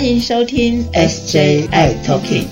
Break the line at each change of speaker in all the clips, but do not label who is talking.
欢迎收听 SJI Talking。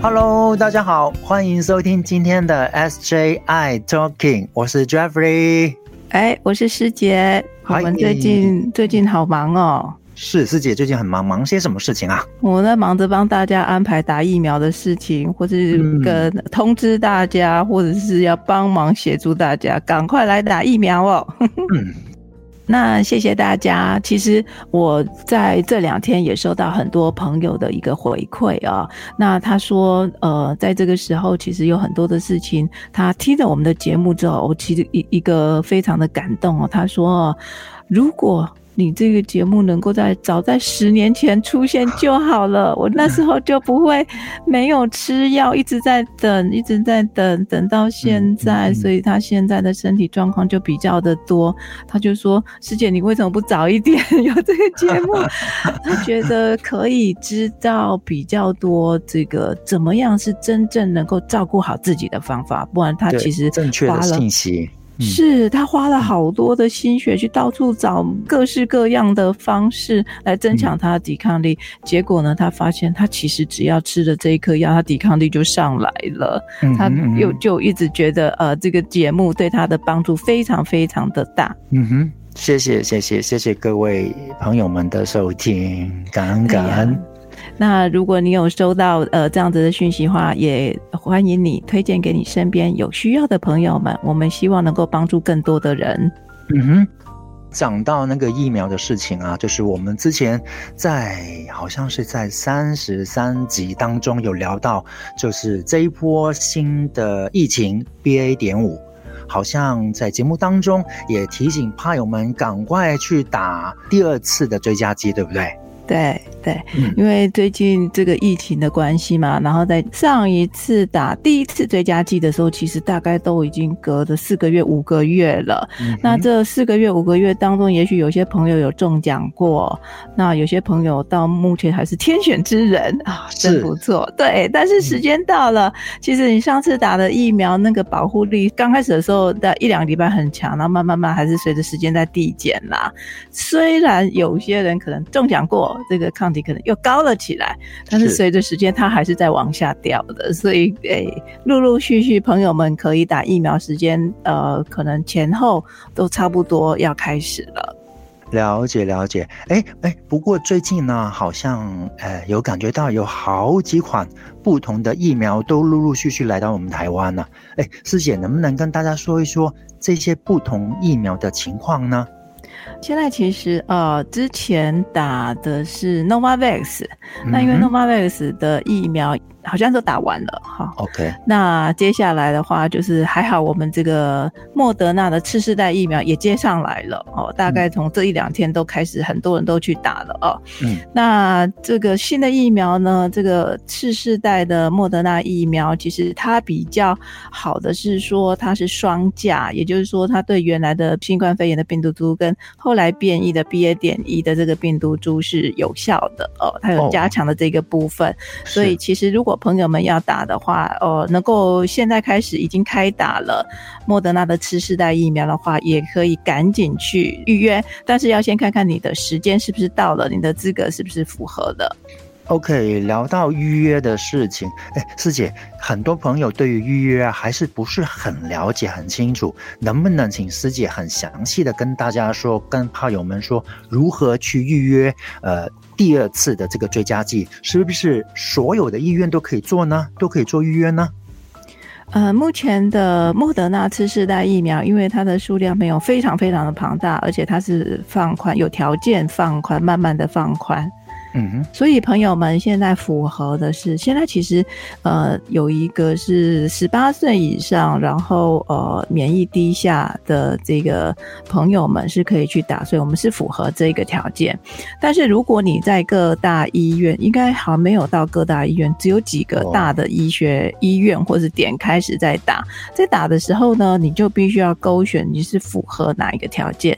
Hello，大家好，欢迎收听今天的 SJI Talking，我是 Jeffrey。
哎，我是师姐。我们最近最近好忙哦。
是师姐最近很忙，忙些什么事情啊？
我在忙着帮大家安排打疫苗的事情，或是跟通知大家，或者是要帮忙协助大家赶快来打疫苗哦。嗯，那谢谢大家。其实我在这两天也收到很多朋友的一个回馈啊。那他说，呃，在这个时候，其实有很多的事情，他听了我们的节目之后，我其实一一个非常的感动哦。他说，如果你这个节目能够在早在十年前出现就好了，我那时候就不会没有吃药，一直在等，一直在等，等到现在，所以他现在的身体状况就比较的多。他就说：“师姐，你为什么不早一点有这个节目？” 他觉得可以知道比较多这个怎么样是真正能够照顾好自己的方法，不然他其实
正确的信息。
是他花了好多的心血去到处找各式各样的方式来增强他的抵抗力，结果呢，他发现他其实只要吃了这一颗药，他抵抗力就上来了。他又就一直觉得呃，这个节目对他的帮助非常非常的大。
嗯哼，谢谢谢谢谢谢各位朋友们的收听，感恩感恩。
那如果你有收到呃这样子的讯息的话，也欢迎你推荐给你身边有需要的朋友们。我们希望能够帮助更多的人。
嗯哼，讲到那个疫苗的事情啊，就是我们之前在好像是在三十三集当中有聊到，就是这一波新的疫情 BA. 点五，好像在节目当中也提醒怕友们赶快去打第二次的追加剂，对不对？
对对，因为最近这个疫情的关系嘛，然后在上一次打第一次追加剂的时候，其实大概都已经隔了四个月、五个月了。那这四个月、五个月当中，也许有些朋友有中奖过，那有些朋友到目前还是天选之人啊，真不错。对，但是时间到了，其实你上次打的疫苗那个保护力，刚开始的时候的一两个礼拜很强，然后慢慢慢还是随着时间在递减啦。虽然有些人可能中奖过。这个抗体可能又高了起来，但是随着时间，它还是在往下掉的。所以，诶，陆陆续续，朋友们可以打疫苗时间，呃，可能前后都差不多要开始了。
了解了解，哎哎，不过最近呢，好像呃有感觉到有好几款不同的疫苗都陆陆续续来到我们台湾了。哎，师姐能不能跟大家说一说这些不同疫苗的情况呢？
现在其实呃，之前打的是 Novavax，那因为 Novavax 的疫苗。好像都打完了哈
，OK。
那接下来的话，就是还好我们这个莫德纳的次世代疫苗也接上来了哦，大概从这一两天都开始，很多人都去打了哦。嗯，那这个新的疫苗呢，这个次世代的莫德纳疫苗，其实它比较好的是说它是双价，也就是说它对原来的新冠肺炎的病毒株跟后来变异的 BA. 点一的这个病毒株是有效的哦，它有加强的这个部分，所以其实如果朋友们要打的话，哦，能够现在开始已经开打了莫德纳的次世代疫苗的话，也可以赶紧去预约，但是要先看看你的时间是不是到了，你的资格是不是符合的。
OK，聊到预约的事情，哎，师姐，很多朋友对于预约还是不是很了解、很清楚，能不能请师姐很详细的跟大家说，跟炮友们说如何去预约？呃，第二次的这个追加剂，是不是所有的医院都可以做呢？都可以做预约呢？
呃，目前的莫德纳次世代疫苗，因为它的数量没有非常非常的庞大，而且它是放宽，有条件放宽，慢慢的放宽。嗯哼，所以朋友们现在符合的是，现在其实，呃，有一个是十八岁以上，然后呃免疫低下的这个朋友们是可以去打，所以我们是符合这个条件。但是如果你在各大医院，应该好像没有到各大医院，只有几个大的医学医院或者点开始在打，在打的时候呢，你就必须要勾选你是符合哪一个条件，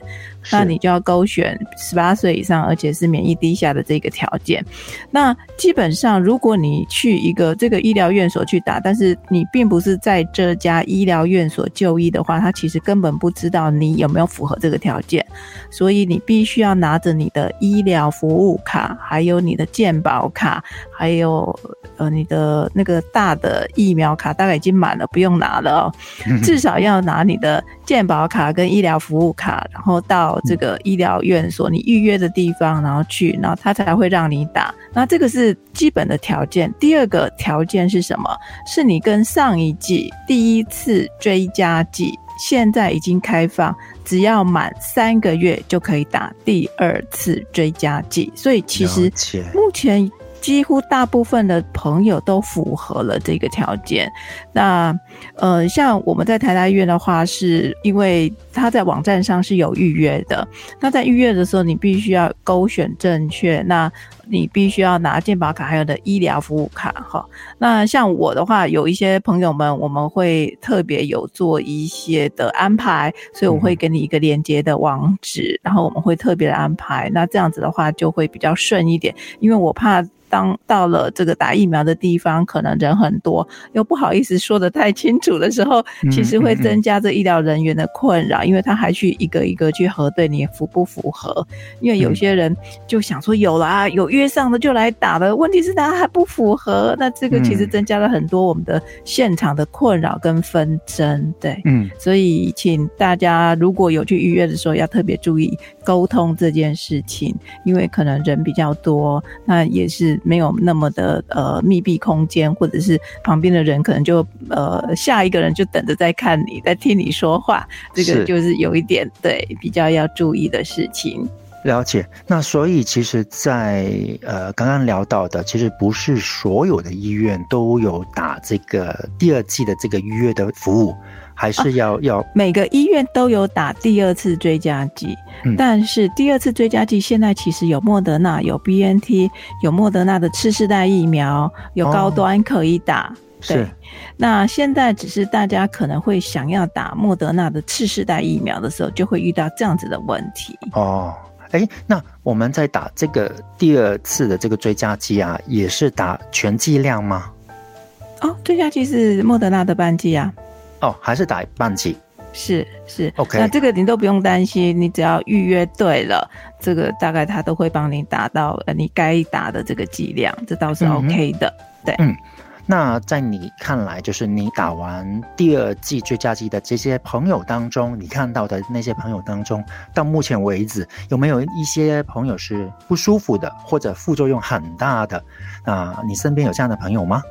那你就要勾选十八岁以上，而且是免疫低下的这个条。条件。那基本上，如果你去一个这个医疗院所去打，但是你并不是在这家医疗院所就医的话，他其实根本不知道你有没有符合这个条件，所以你必须要拿着你的医疗服务卡，还有你的健保卡，还有呃你的那个大的疫苗卡，大概已经满了，不用拿了哦，至少要拿你的健保卡跟医疗服务卡，然后到这个医疗院所你预约的地方，然后去，然后他才会让你打。那这个是基本的条件。第二个条件是什么？是你跟上一季第一次追加剂现在已经开放，只要满三个月就可以打第二次追加剂。所以其实目前。几乎大部分的朋友都符合了这个条件。那呃，像我们在台大医院的话，是因为他在网站上是有预约的。那在预约的时候，你必须要勾选正确。那你必须要拿健保卡，还有的医疗服务卡哈。那像我的话，有一些朋友们，我们会特别有做一些的安排，所以我会给你一个连接的网址，然后我们会特别的安排。那这样子的话，就会比较顺一点，因为我怕。当到了这个打疫苗的地方，可能人很多，又不好意思说的太清楚的时候，其实会增加这医疗人员的困扰，因为他还去一个一个去核对你符不符合。因为有些人就想说有了啊，有约上的就来打了，问题是他还不符合，那这个其实增加了很多我们的现场的困扰跟纷争。对，嗯，所以请大家如果有去预约的时候，要特别注意沟通这件事情，因为可能人比较多，那也是。没有那么的呃密闭空间，或者是旁边的人可能就呃下一个人就等着在看你，在听你说话，这个就是有一点对比较要注意的事情。
了解。那所以其实，在呃刚刚聊到的，其实不是所有的医院都有打这个第二季的这个预约的服务。还是要要
每个医院都有打第二次追加剂，但是第二次追加剂现在其实有莫德纳、有 B N T、有莫德纳的次世代疫苗，有高端可以打。对，那现在只是大家可能会想要打莫德纳的次世代疫苗的时候，就会遇到这样子的问题。
哦，哎，那我们在打这个第二次的这个追加剂啊，也是打全剂量吗？
哦，追加剂是莫德纳的半剂啊。
哦，还是打半剂，
是是
，OK。
那这个你都不用担心，你只要预约对了，这个大概他都会帮你打到呃你该打的这个剂量，这倒是 OK 的。对，
嗯。那在你看来，就是你打完第二剂追加剂的这些朋友当中，你看到的那些朋友当中，到目前为止有没有一些朋友是不舒服的，或者副作用很大的？啊，你身边有这样的朋友吗？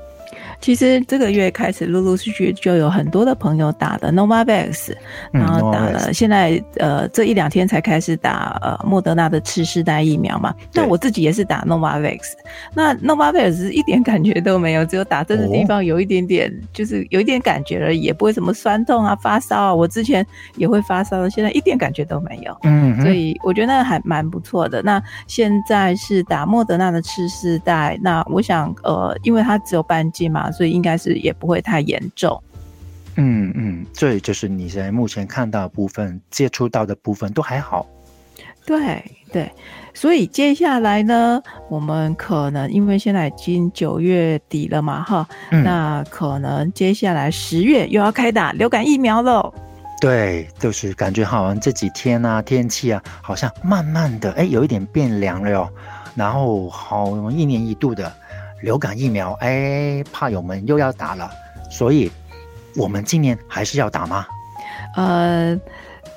其实这个月开始，陆陆续续就有很多的朋友打的 Novavax，然后打了，现在呃这一两天才开始打呃莫德纳的次世代疫苗嘛。那我自己也是打 Novavax，那 Novavax 一点感觉都没有，只有打针的地方有一点点，就是有一点感觉而已，也不会什么酸痛啊、发烧啊。我之前也会发烧，现在一点感觉都没有。嗯，所以我觉得还蛮不错的。那现在是打莫德纳的次世代，那我想呃，因为它只有半剂。嘛，所以应该是也不会太严重。
嗯嗯，这就是你现在目前看到部分、接触到的部分都还好。
对对，所以接下来呢，我们可能因为现在已经九月底了嘛，哈，那可能接下来十月又要开打流感疫苗喽。
对，就是感觉好像这几天啊，天气啊，好像慢慢的哎，有一点变凉了哟。然后好一年一度的。流感疫苗，哎，怕友们又要打了，所以我们今年还是要打吗？
呃，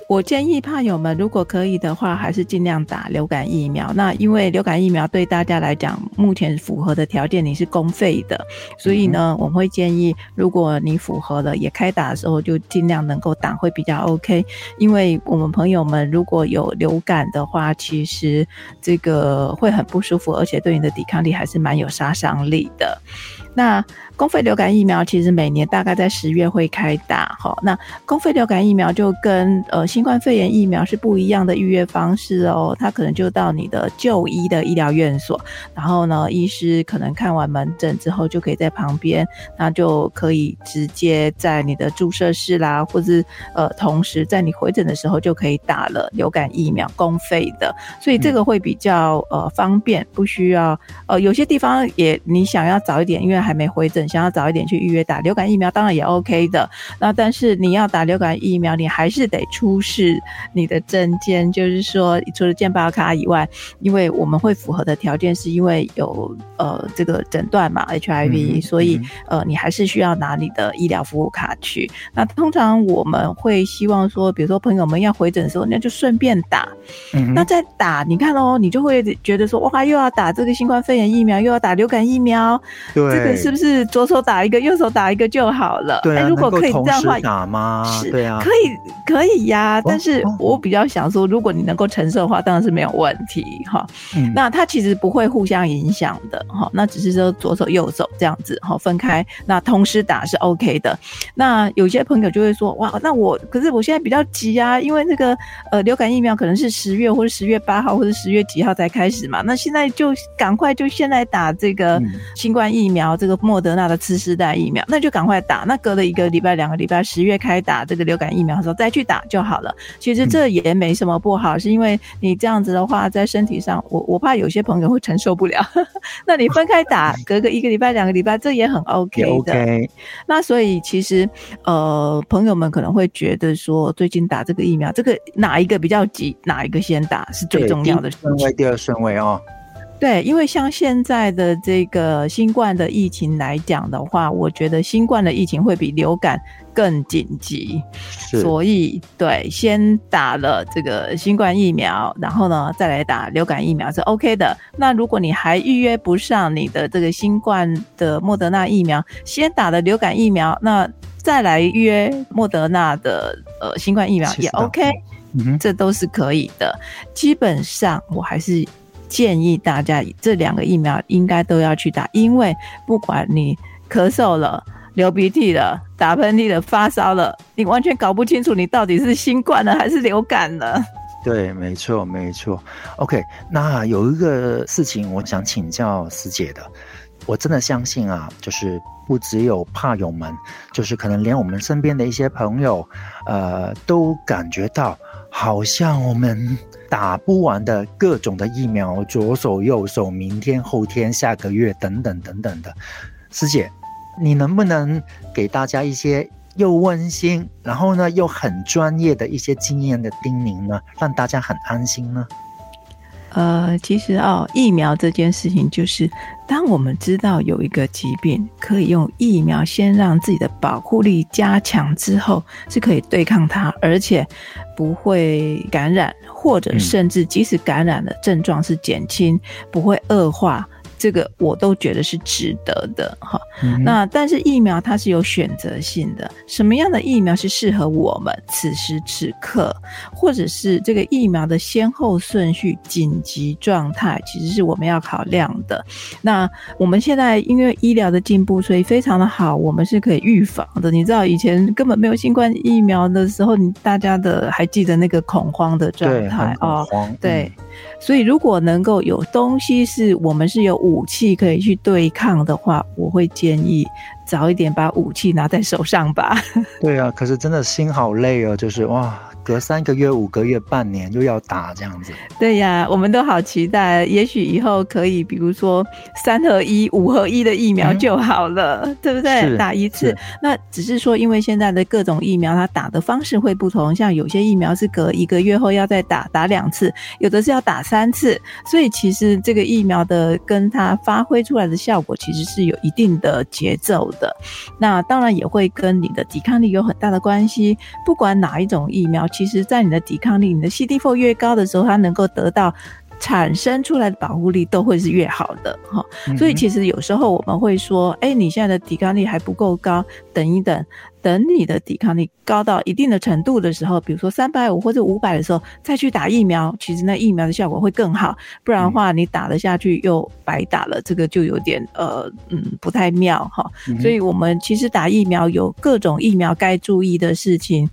我建议怕友们如果可以的话，还是尽量打流感疫苗。那因为流感疫苗对大家来讲，目前符合的条件你是公费的，所以呢，我们会建议，如果你符合了，也开打的时候就尽量能够打，会比较 OK。因为我们朋友们如果有流感的话，其实这个会很不舒服，而且对你的抵抗力还是蛮有杀伤力的。那公费流感疫苗其实每年大概在十月会开打，哈。那公费流感疫苗就跟呃新冠肺炎疫苗是不一样的预约方式哦，它可能就到你的就医的医疗院所，然后呢，医师可能看完门诊之后就可以在旁边，那就可以直接在你的注射室啦，或是呃，同时在你回诊的时候就可以打了流感疫苗，公费的，所以这个会比较呃方便，不需要呃有些地方也你想要早一点，因为还没回诊，想要早一点去预约打流感疫苗，当然也 OK 的。那但是你要打流感疫苗，你还是得出示你的证件，就是说除了健保卡以外，因为我们会符合的条件是因为有呃这个诊断嘛 HIV，所以呃你还是需要拿你的医疗服务卡去。那通常我们会希望说，比如说朋友们要回诊的时候，那就顺便打。那在打，你看哦，你就会觉得说，哇，又要打这个新冠肺炎疫苗，又要打流感疫苗，
对，
这个是不是左手打一个，右手打一个就好了？
对
如果可以这样的话，
打吗？对啊，
可以，可以呀。但是我比较想说，如果你能够承受的话，当然是没有问题哈。那它其实不会互相影响的哈。那只是说左手右手这样子哈分开，那同时打是 OK 的。那有些朋友就会说，哇，那我可是我现在比较急啊，因为那个呃流感疫苗可能是十月或者十月八号或者十月几号才开始嘛。那现在就赶快就先来打这个新冠疫苗，这个莫德纳的次世代疫苗，那就赶快打。那隔了一个礼拜、两个礼拜，十月开打这个流感疫苗的时候再去打就好了。其实这也没什么不好，是因为你这样子的话，在身体上，我我怕有些朋友会承受不了。那你分开打，隔个一个礼拜、两个礼拜，这也很 OK 的。那所以其实呃，朋友们可能会觉得说，最近打这个疫苗，这个哪一个比较急，哪一个先打是最重要的
顺位，第二顺位哦。
对，因为像现在的这个新冠的疫情来讲的话，我觉得新冠的疫情会比流感更紧急，所以对，先打了这个新冠疫苗，然后呢再来打流感疫苗是 OK 的。那如果你还预约不上你的这个新冠的莫德纳疫苗，先打了流感疫苗，那再来约莫德纳的呃新冠疫苗也 OK，这都是可以的。基本上我还是。建议大家这两个疫苗应该都要去打，因为不管你咳嗽了、流鼻涕了、打喷嚏了、发烧了，你完全搞不清楚你到底是新冠了还是流感了。
对，没错，没错。OK，那有一个事情我想请教师姐的，我真的相信啊，就是不只有怕友们，就是可能连我们身边的一些朋友，呃，都感觉到好像我们。打不完的各种的疫苗，左手右手，明天后天下个月等等等等的，师姐，你能不能给大家一些又温馨，然后呢又很专业的一些经验的叮咛呢，让大家很安心呢？
呃，其实哦，疫苗这件事情就是，当我们知道有一个疾病可以用疫苗先让自己的保护力加强之后，是可以对抗它，而且不会感染，或者甚至即使感染了，症状是减轻，不会恶化。这个我都觉得是值得的哈。那但是疫苗它是有选择性的，什么样的疫苗是适合我们此时此刻，或者是这个疫苗的先后顺序、紧急状态，其实是我们要考量的。那我们现在因为医疗的进步，所以非常的好，我们是可以预防的。你知道以前根本没有新冠疫苗的时候，你大家的还记得那个恐慌的状态
哦？
对。所以，如果能够有东西是我们是有武器可以去对抗的话，我会建议早一点把武器拿在手上吧。
对啊，可是真的心好累哦，就是哇。隔三个月、五个月、半年又要打这样子，
对呀，我们都好期待。也许以后可以，比如说三合一、五合一的疫苗就好了，对不对？打一次，那只是说，因为现在的各种疫苗，它打的方式会不同。像有些疫苗是隔一个月后要再打，打两次；有的是要打三次。所以其实这个疫苗的跟它发挥出来的效果，其实是有一定的节奏的。那当然也会跟你的抵抗力有很大的关系。不管哪一种疫苗。其实，在你的抵抗力、你的 CD4 越高的时候，它能够得到产生出来的保护力都会是越好的哈。所以，其实有时候我们会说，哎，你现在的抵抗力还不够高，等一等，等你的抵抗力高到一定的程度的时候，比如说三百五或者五百的时候，再去打疫苗，其实那疫苗的效果会更好。不然的话，你打了下去又白打了，这个就有点呃嗯不太妙哈。所以我们其实打疫苗有各种疫苗该注意的事情。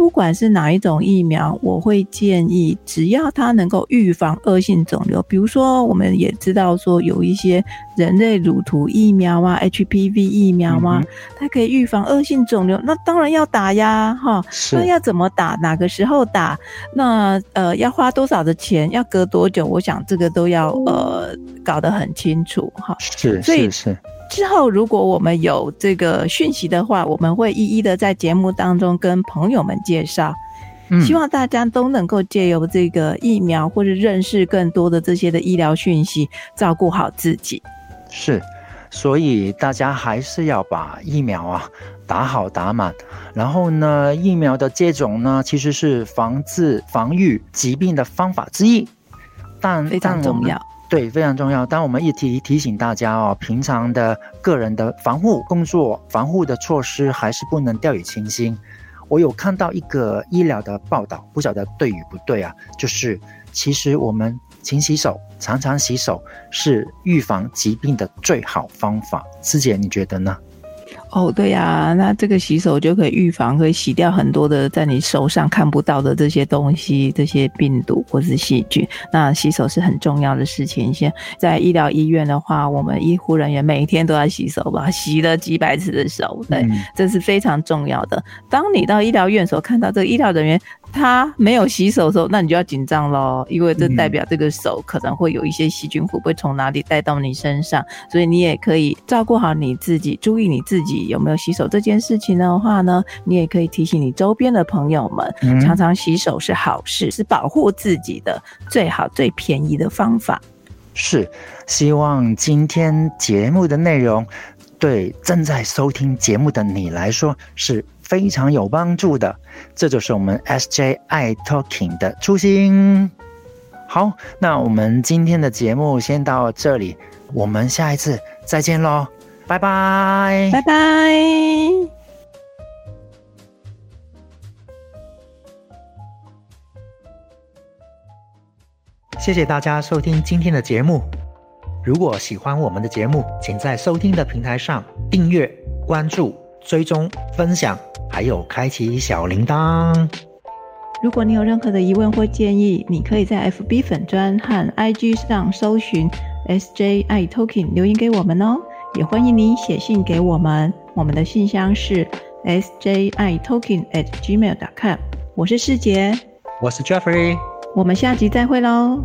不管是哪一种疫苗，我会建议，只要它能够预防恶性肿瘤，比如说我们也知道说有一些人类乳突疫苗啊、HPV 疫苗啊，它可以预防恶性肿瘤，那当然要打呀，哈。那要怎么打？哪个时候打？那呃，要花多少的钱？要隔多久？我想这个都要呃搞得很清楚，哈。
是，是是。
之后，如果我们有这个讯息的话，我们会一一的在节目当中跟朋友们介绍。希望大家都能够借由这个疫苗，或者认识更多的这些的医疗讯息，照顾好自己。
是，所以大家还是要把疫苗啊打好打满。然后呢，疫苗的接种呢，其实是防治防御疾病的方法之一，但
非常重要。
对，非常重要。当我们一提提醒大家哦，平常的个人的防护工作、防护的措施还是不能掉以轻心。我有看到一个医疗的报道，不晓得对与不对啊？就是其实我们勤洗手、常常洗手是预防疾病的最好方法。师姐，你觉得呢？
哦，对呀，那这个洗手就可以预防，可以洗掉很多的在你手上看不到的这些东西，这些病毒或是细菌。那洗手是很重要的事情。现在医疗医院的话，我们医护人员每一天都要洗手吧，洗了几百次的手，对，这是非常重要的。当你到医疗院所看到这个医疗人员。他没有洗手的时候，那你就要紧张喽，因为这代表这个手可能会有一些细菌，会不会从哪里带到你身上？所以你也可以照顾好你自己，注意你自己有没有洗手这件事情的话呢，你也可以提醒你周边的朋友们，常常洗手是好事，是保护自己的最好最便宜的方法。
是，希望今天节目的内容对正在收听节目的你来说是。非常有帮助的，这就是我们 SJ I Talking 的初心。好，那我们今天的节目先到这里，我们下一次再见喽，拜拜，
拜拜。
谢谢大家收听今天的节目。如果喜欢我们的节目，请在收听的平台上订阅、关注、追踪、分享。还有开启小铃铛。
如果你有任何的疑问或建议，你可以在 FB 粉专和 IG 上搜寻 SJI Talking 留言给我们哦。也欢迎你写信给我们，我们的信箱是 SJI Talking at gmail.com。我是世杰，
我是 Jeffrey，
我们下集再会喽。